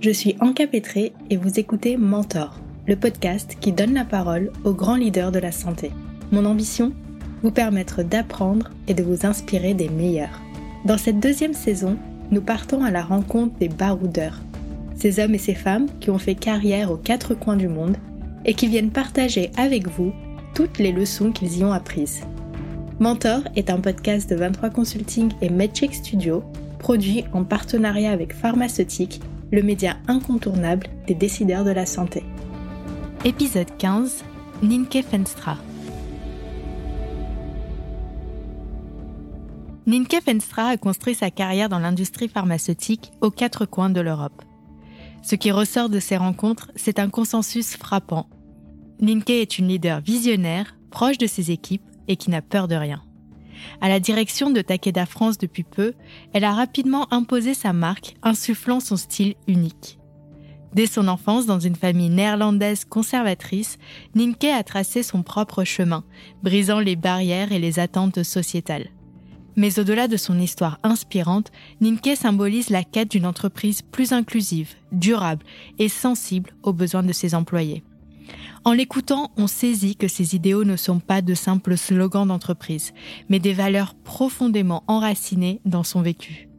Je suis Anka Petré et vous écoutez Mentor, le podcast qui donne la parole aux grands leaders de la santé. Mon ambition Vous permettre d'apprendre et de vous inspirer des meilleurs. Dans cette deuxième saison, nous partons à la rencontre des baroudeurs, ces hommes et ces femmes qui ont fait carrière aux quatre coins du monde et qui viennent partager avec vous toutes les leçons qu'ils y ont apprises. Mentor est un podcast de 23 Consulting et MedCheck Studio, produit en partenariat avec Pharmaceutique, le média incontournable des décideurs de la santé. Épisode 15 Ninke Fenstra. Ninke Fenstra a construit sa carrière dans l'industrie pharmaceutique aux quatre coins de l'Europe. Ce qui ressort de ces rencontres, c'est un consensus frappant. Ninke est une leader visionnaire, proche de ses équipes et qui n'a peur de rien. À la direction de Takeda France depuis peu, elle a rapidement imposé sa marque, insufflant son style unique. Dès son enfance, dans une famille néerlandaise conservatrice, Ninke a tracé son propre chemin, brisant les barrières et les attentes sociétales. Mais au-delà de son histoire inspirante, Ninke symbolise la quête d'une entreprise plus inclusive, durable et sensible aux besoins de ses employés. En l'écoutant, on saisit que ces idéaux ne sont pas de simples slogans d'entreprise, mais des valeurs profondément enracinées dans son vécu.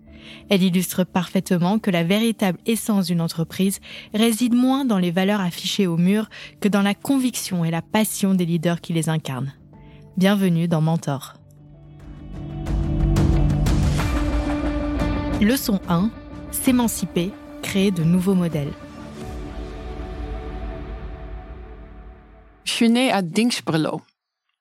Elle illustre parfaitement que la véritable essence d'une entreprise réside moins dans les valeurs affichées au mur que dans la conviction et la passion des leaders qui les incarnent. Bienvenue dans Mentor. Leçon 1. S'émanciper, créer de nouveaux modèles. Je suis née à Dingsperlo.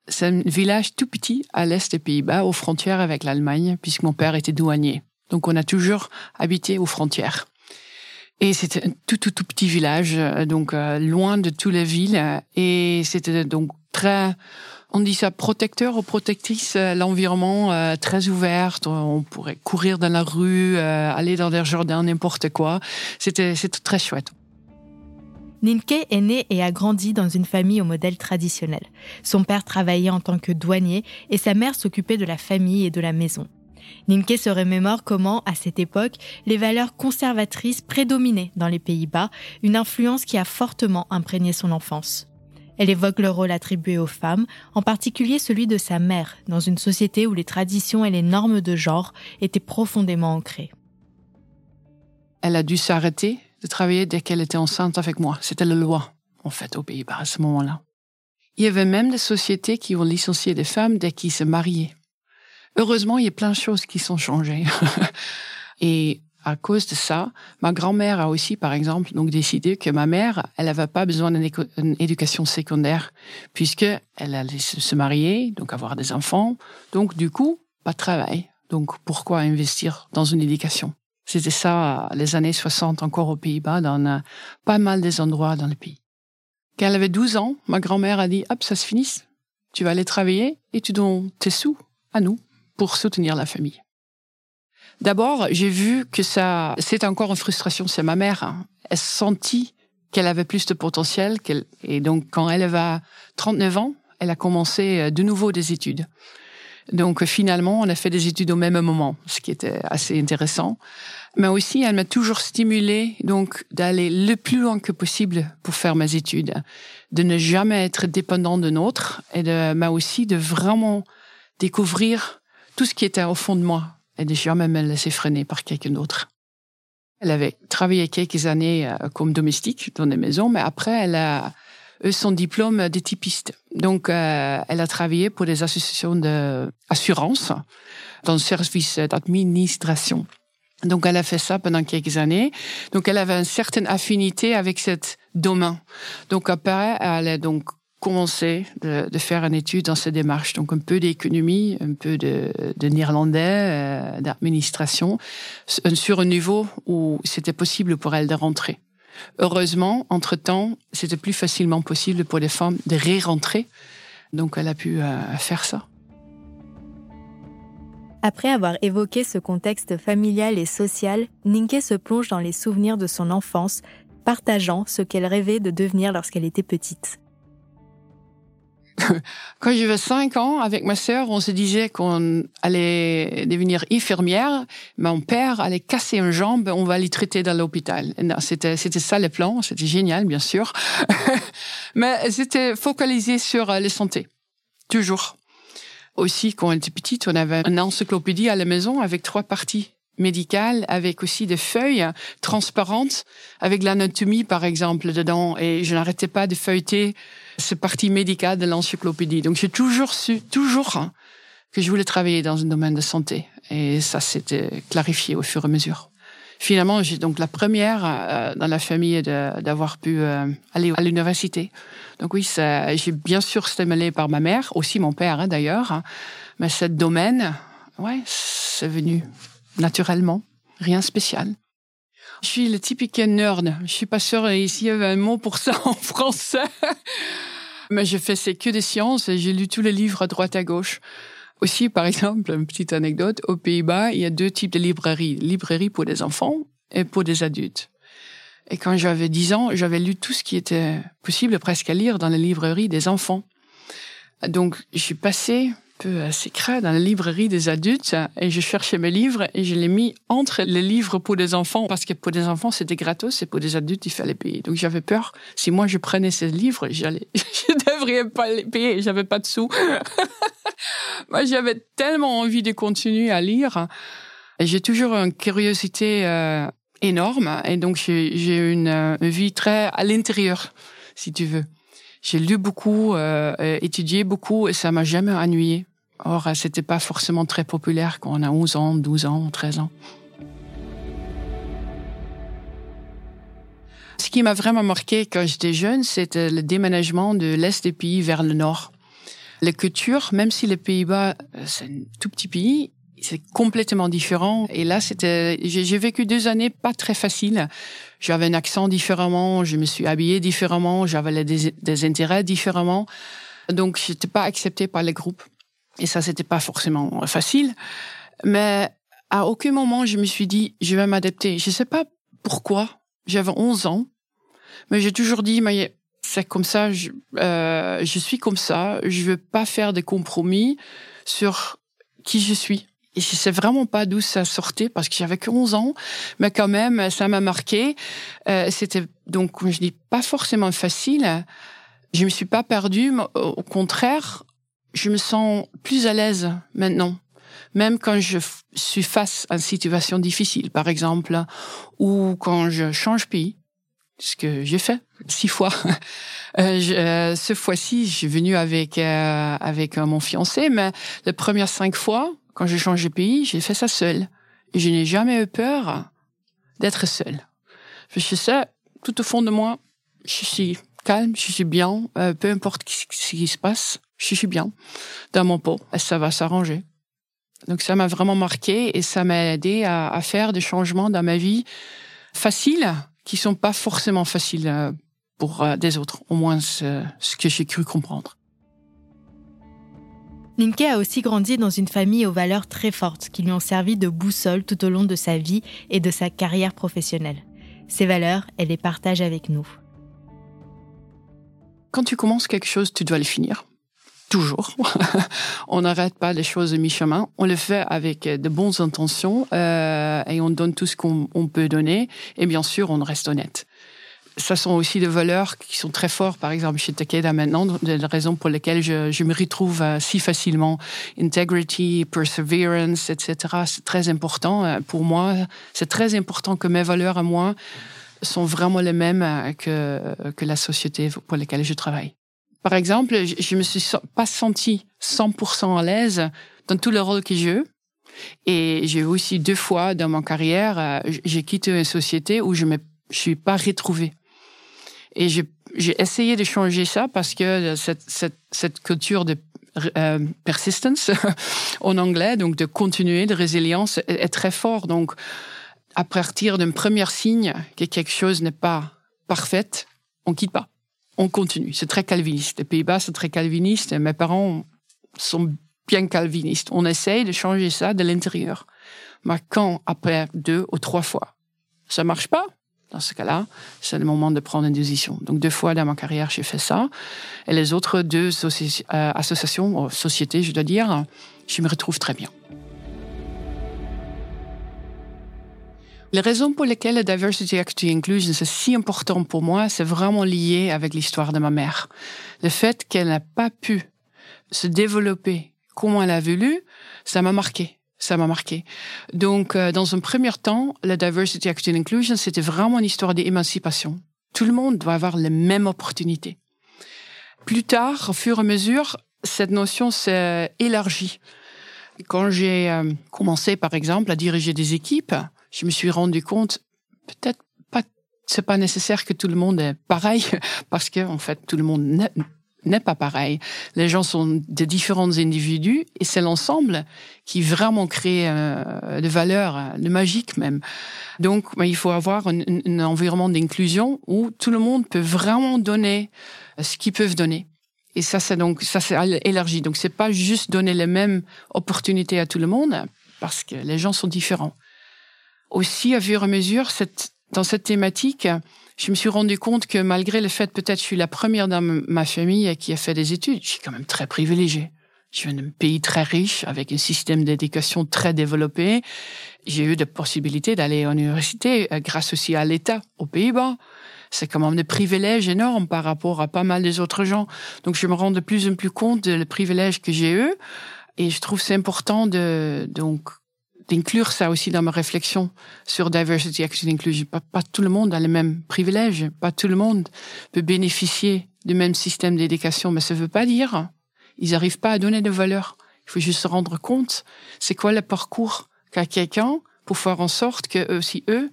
C'est un village tout petit à l'est des Pays-Bas, aux frontières avec l'Allemagne, puisque mon père était douanier. Donc on a toujours habité aux frontières. Et c'était un tout, tout, tout petit village, euh, donc euh, loin de toutes les villes. Et c'était donc très, on dit ça, protecteur ou protectrice, euh, l'environnement très ouvert. On pourrait courir dans la rue, aller dans des jardins, n'importe quoi. C'était très chouette. Ninke est né et a grandi dans une famille au modèle traditionnel. Son père travaillait en tant que douanier et sa mère s'occupait de la famille et de la maison. Ninke se remémore comment, à cette époque, les valeurs conservatrices prédominaient dans les Pays-Bas, une influence qui a fortement imprégné son enfance. Elle évoque le rôle attribué aux femmes, en particulier celui de sa mère, dans une société où les traditions et les normes de genre étaient profondément ancrées. Elle a dû s'arrêter de travailler dès qu'elle était enceinte avec moi. C'était la loi, en fait, aux Pays-Bas à ce moment-là. Il y avait même des sociétés qui ont licencié des femmes dès qu'ils se mariaient. Heureusement, il y a plein de choses qui sont changées. Et à cause de ça, ma grand-mère a aussi, par exemple, donc décidé que ma mère, elle n'avait pas besoin d'une éducation secondaire, puisque elle allait se marier, donc avoir des enfants, donc du coup, pas de travail. Donc pourquoi investir dans une éducation? C'était ça les années 60 encore aux Pays-Bas, dans euh, pas mal des endroits dans le pays. Quand elle avait 12 ans, ma grand-mère a dit, hop, ça se finisse. Tu vas aller travailler et tu donnes tes sous à nous pour soutenir la famille. D'abord, j'ai vu que ça, c'est encore une frustration. C'est ma mère. Hein. Elle sentit qu'elle avait plus de potentiel. et donc, quand elle avait 39 ans, elle a commencé euh, de nouveau des études. Donc finalement, on a fait des études au même moment, ce qui était assez intéressant. Mais aussi, elle m'a toujours stimulé donc d'aller le plus loin que possible pour faire mes études, de ne jamais être dépendant de autre et de m'a aussi de vraiment découvrir tout ce qui était au fond de moi et de jamais me laisser freiner par quelqu'un d'autre. Elle avait travaillé quelques années euh, comme domestique dans des maisons, mais après, elle a son diplôme de typiste. Donc, euh, elle a travaillé pour des associations d'assurance dans le service d'administration. Donc, elle a fait ça pendant quelques années. Donc, elle avait une certaine affinité avec cette domaine. Donc, après, elle a donc commencé de, de, faire une étude dans cette démarche. Donc, un peu d'économie, un peu de, de néerlandais, euh, d'administration, sur un niveau où c'était possible pour elle de rentrer. Heureusement, entre-temps, c'était plus facilement possible pour les femmes de ré-rentrer. Donc, elle a pu euh, faire ça. Après avoir évoqué ce contexte familial et social, Ninke se plonge dans les souvenirs de son enfance, partageant ce qu'elle rêvait de devenir lorsqu'elle était petite. Quand j'avais 5 ans, avec ma sœur, on se disait qu'on allait devenir infirmière. Mon père allait casser une jambe, on va aller traiter dans l'hôpital. C'était, ça le plan. C'était génial, bien sûr. Mais c'était focalisé sur la santé. Toujours. Aussi, quand on était petite, on avait une encyclopédie à la maison avec trois parties médicales, avec aussi des feuilles transparentes, avec l'anatomie, par exemple, dedans. Et je n'arrêtais pas de feuilleter cette partie médicale de l'encyclopédie. Donc, j'ai toujours su, toujours, hein, que je voulais travailler dans un domaine de santé. Et ça s'était clarifié au fur et à mesure. Finalement, j'ai donc la première euh, dans la famille d'avoir pu euh, aller à l'université. Donc oui, j'ai bien sûr stimulé par ma mère, aussi mon père hein, d'ailleurs. Mais ce domaine, ouais, c'est venu naturellement, rien spécial. Je suis le typique nerd. Je suis pas sûre ici il y avait un mot pour ça en français. Mais je fais c'est que des sciences et j'ai lu tous les livres à droite à gauche. Aussi, par exemple, une petite anecdote, aux Pays-Bas, il y a deux types de librairies. Librairie pour des enfants et pour des adultes. Et quand j'avais 10 ans, j'avais lu tout ce qui était possible presque à lire dans les librairies des enfants. Donc, suis passé peu à secret dans la librairie des adultes et je cherchais mes livres et je les mis entre les livres pour des enfants parce que pour des enfants c'était gratos et pour des adultes il fallait payer. Donc j'avais peur si moi je prenais ces livres, j'allais, je devrais pas les payer, j'avais pas de sous. Moi, j'avais tellement envie de continuer à lire. J'ai toujours une curiosité euh, énorme et donc j'ai une, euh, une vie très à l'intérieur, si tu veux. J'ai lu beaucoup, euh, étudié beaucoup et ça m'a jamais ennuyé. Or, c'était pas forcément très populaire quand on a 11 ans, 12 ans, 13 ans. Ce qui m'a vraiment marqué quand j'étais jeune, c'était le déménagement de l'Est des pays vers le Nord. La culture, même si les Pays-Bas, euh, c'est un tout petit pays, c'est complètement différent. Et là, c'était, j'ai vécu deux années pas très faciles. J'avais un accent différemment, je me suis habillée différemment, j'avais des, des, intérêts différemment. Donc, j'étais pas acceptée par les groupes. Et ça, c'était pas forcément facile. Mais à aucun moment, je me suis dit, je vais m'adapter. Je sais pas pourquoi. J'avais 11 ans. Mais j'ai toujours dit, mais c'est comme ça, je, euh, je suis comme ça, je veux pas faire des compromis sur qui je suis. Et je sais vraiment pas d'où ça sortait parce que j'avais que 11 ans, mais quand même, ça m'a marqué. Euh, c'était donc, comme je dis, pas forcément facile. Je me suis pas perdue, au contraire, je me sens plus à l'aise maintenant. Même quand je suis face à une situation difficile, par exemple, ou quand je change pays, ce que j'ai fait six fois. Euh, je, euh, ce fois-ci, je suis venue avec euh, avec mon fiancé, mais les premières cinq fois, quand j'ai changé pays, j'ai fait ça seule. Et je n'ai jamais eu peur d'être seule. Je sais, tout au fond de moi, je suis calme, je suis bien, peu importe ce qui se passe, je suis bien dans mon pot, et ça va s'arranger. Donc ça m'a vraiment marqué et ça m'a aidé à, à faire des changements dans ma vie faciles qui sont pas forcément faciles euh, pour euh, des autres, au moins ce, ce que j'ai cru comprendre. Linke a aussi grandi dans une famille aux valeurs très fortes qui lui ont servi de boussole tout au long de sa vie et de sa carrière professionnelle. Ces valeurs, elle les partage avec nous. Quand tu commences quelque chose, tu dois le finir toujours. on n'arrête pas les choses mi-chemin. On le fait avec de bonnes intentions euh, et on donne tout ce qu'on peut donner. Et bien sûr, on reste honnête. Ça sont aussi des valeurs qui sont très forts, par exemple, chez Takeda maintenant, des raisons pour lesquelles je, je me retrouve euh, si facilement. Integrity, perseverance, etc. C'est très important euh, pour moi. C'est très important que mes valeurs à moi sont vraiment les mêmes euh, que, que la société pour laquelle je travaille. Par exemple, je me suis pas senti 100% à l'aise dans tous les rôles que j'ai eu. Et j'ai aussi deux fois dans ma carrière, euh, j'ai quitté une société où je me suis pas retrouvée. Et j'ai essayé de changer ça parce que cette, cette, cette culture de euh, persistence en anglais, donc de continuer, de résilience, est, est très fort. Donc, à partir d'un premier signe que quelque chose n'est pas parfait, on quitte pas on continue. C'est très calviniste. Les Pays-Bas, c'est très calviniste. mes parents sont bien calvinistes. On essaye de changer ça de l'intérieur. Mais quand, après deux ou trois fois, ça marche pas, dans ce cas-là, c'est le moment de prendre une décision. Donc deux fois dans ma carrière, j'ai fait ça. Et les autres deux euh, associations, sociétés, je dois dire, je me retrouve très bien. Les raisons pour lesquelles la diversity, equity, inclusion c'est si important pour moi, c'est vraiment lié avec l'histoire de ma mère. Le fait qu'elle n'a pas pu se développer comme elle a voulu, ça m'a marqué. Ça m'a marqué. Donc, euh, dans un premier temps, la diversity, equity, inclusion, c'était vraiment une histoire d'émancipation. Tout le monde doit avoir les mêmes opportunités. Plus tard, au fur et à mesure, cette notion s'est élargie. Quand j'ai euh, commencé, par exemple, à diriger des équipes, je me suis rendu compte, peut-être pas, c'est pas nécessaire que tout le monde est pareil, parce que en fait, tout le monde n'est pas pareil. Les gens sont de différents individus et c'est l'ensemble qui vraiment crée euh, de valeur, de magique même. Donc, il faut avoir un, environnement d'inclusion où tout le monde peut vraiment donner ce qu'ils peuvent donner. Et ça, c'est donc ça, c'est élargi. Donc, c'est pas juste donner les mêmes opportunités à tout le monde, parce que les gens sont différents aussi, à fur et à mesure, cette, dans cette thématique, je me suis rendu compte que malgré le fait peut-être je suis la première dans ma famille qui a fait des études, je suis quand même très privilégiée. Je viens d'un pays très riche, avec un système d'éducation très développé. J'ai eu de possibilités d'aller à l'université euh, grâce aussi à l'État aux Pays-Bas. C'est quand même des privilèges énormes par rapport à pas mal des autres gens. Donc je me rends de plus en plus compte des privilèges que j'ai eu. Et je trouve c'est important de donc d'inclure ça aussi dans ma réflexion sur diversity, action, inclusion. Pas, tout le monde a les mêmes privilèges, pas tout le monde peut bénéficier du même système d'éducation, mais ça veut pas dire ils n'arrivent pas à donner de valeur. Il faut juste se rendre compte, c'est quoi le parcours qu'a quelqu'un pour faire en sorte que aussi eux,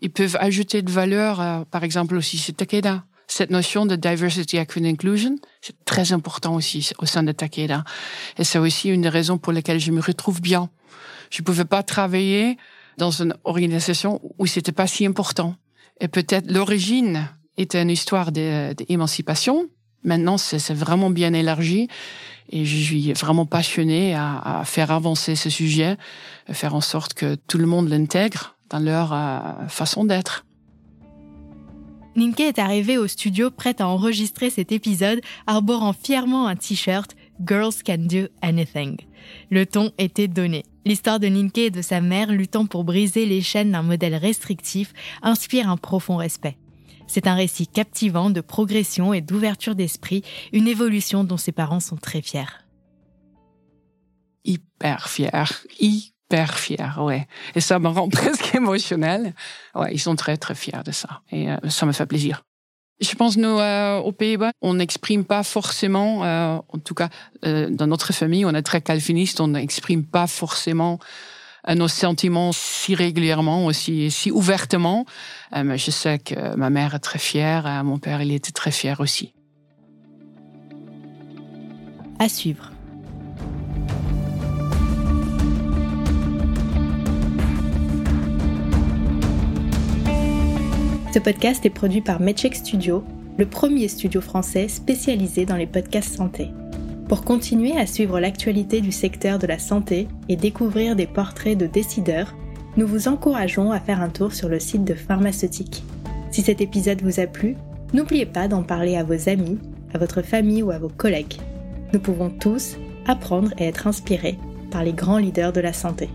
ils peuvent ajouter de valeur, par exemple aussi chez Takeda. Cette notion de diversity, equity, inclusion, c'est très important aussi au sein de Takeda. Et c'est aussi une des raisons pour lesquelles je me retrouve bien je pouvais pas travailler dans une organisation où c'était pas si important. Et peut-être l'origine était une histoire d'émancipation. Maintenant, c'est vraiment bien élargi et je suis vraiment passionnée à, faire avancer ce sujet, faire en sorte que tout le monde l'intègre dans leur euh, façon d'être. Ninke est arrivée au studio prête à enregistrer cet épisode, arborant fièrement un t-shirt Girls Can Do Anything. Le ton était donné. L'histoire de Ninke et de sa mère luttant pour briser les chaînes d'un modèle restrictif inspire un profond respect. C'est un récit captivant de progression et d'ouverture d'esprit, une évolution dont ses parents sont très fiers. Hyper fiers, hyper fiers, ouais. Et ça me rend presque émotionnel. Ouais, ils sont très très fiers de ça. Et euh, ça me fait plaisir. Je pense nous euh, aux Pays-Bas, on n'exprime pas forcément, euh, en tout cas euh, dans notre famille, on est très calviniste, on n'exprime pas forcément nos sentiments si régulièrement, aussi si ouvertement. mais je sais que ma mère est très fière, mon père il était très fier aussi. À suivre. Ce podcast est produit par MedCheck Studio, le premier studio français spécialisé dans les podcasts santé. Pour continuer à suivre l'actualité du secteur de la santé et découvrir des portraits de décideurs, nous vous encourageons à faire un tour sur le site de Pharmaceutique. Si cet épisode vous a plu, n'oubliez pas d'en parler à vos amis, à votre famille ou à vos collègues. Nous pouvons tous apprendre et être inspirés par les grands leaders de la santé.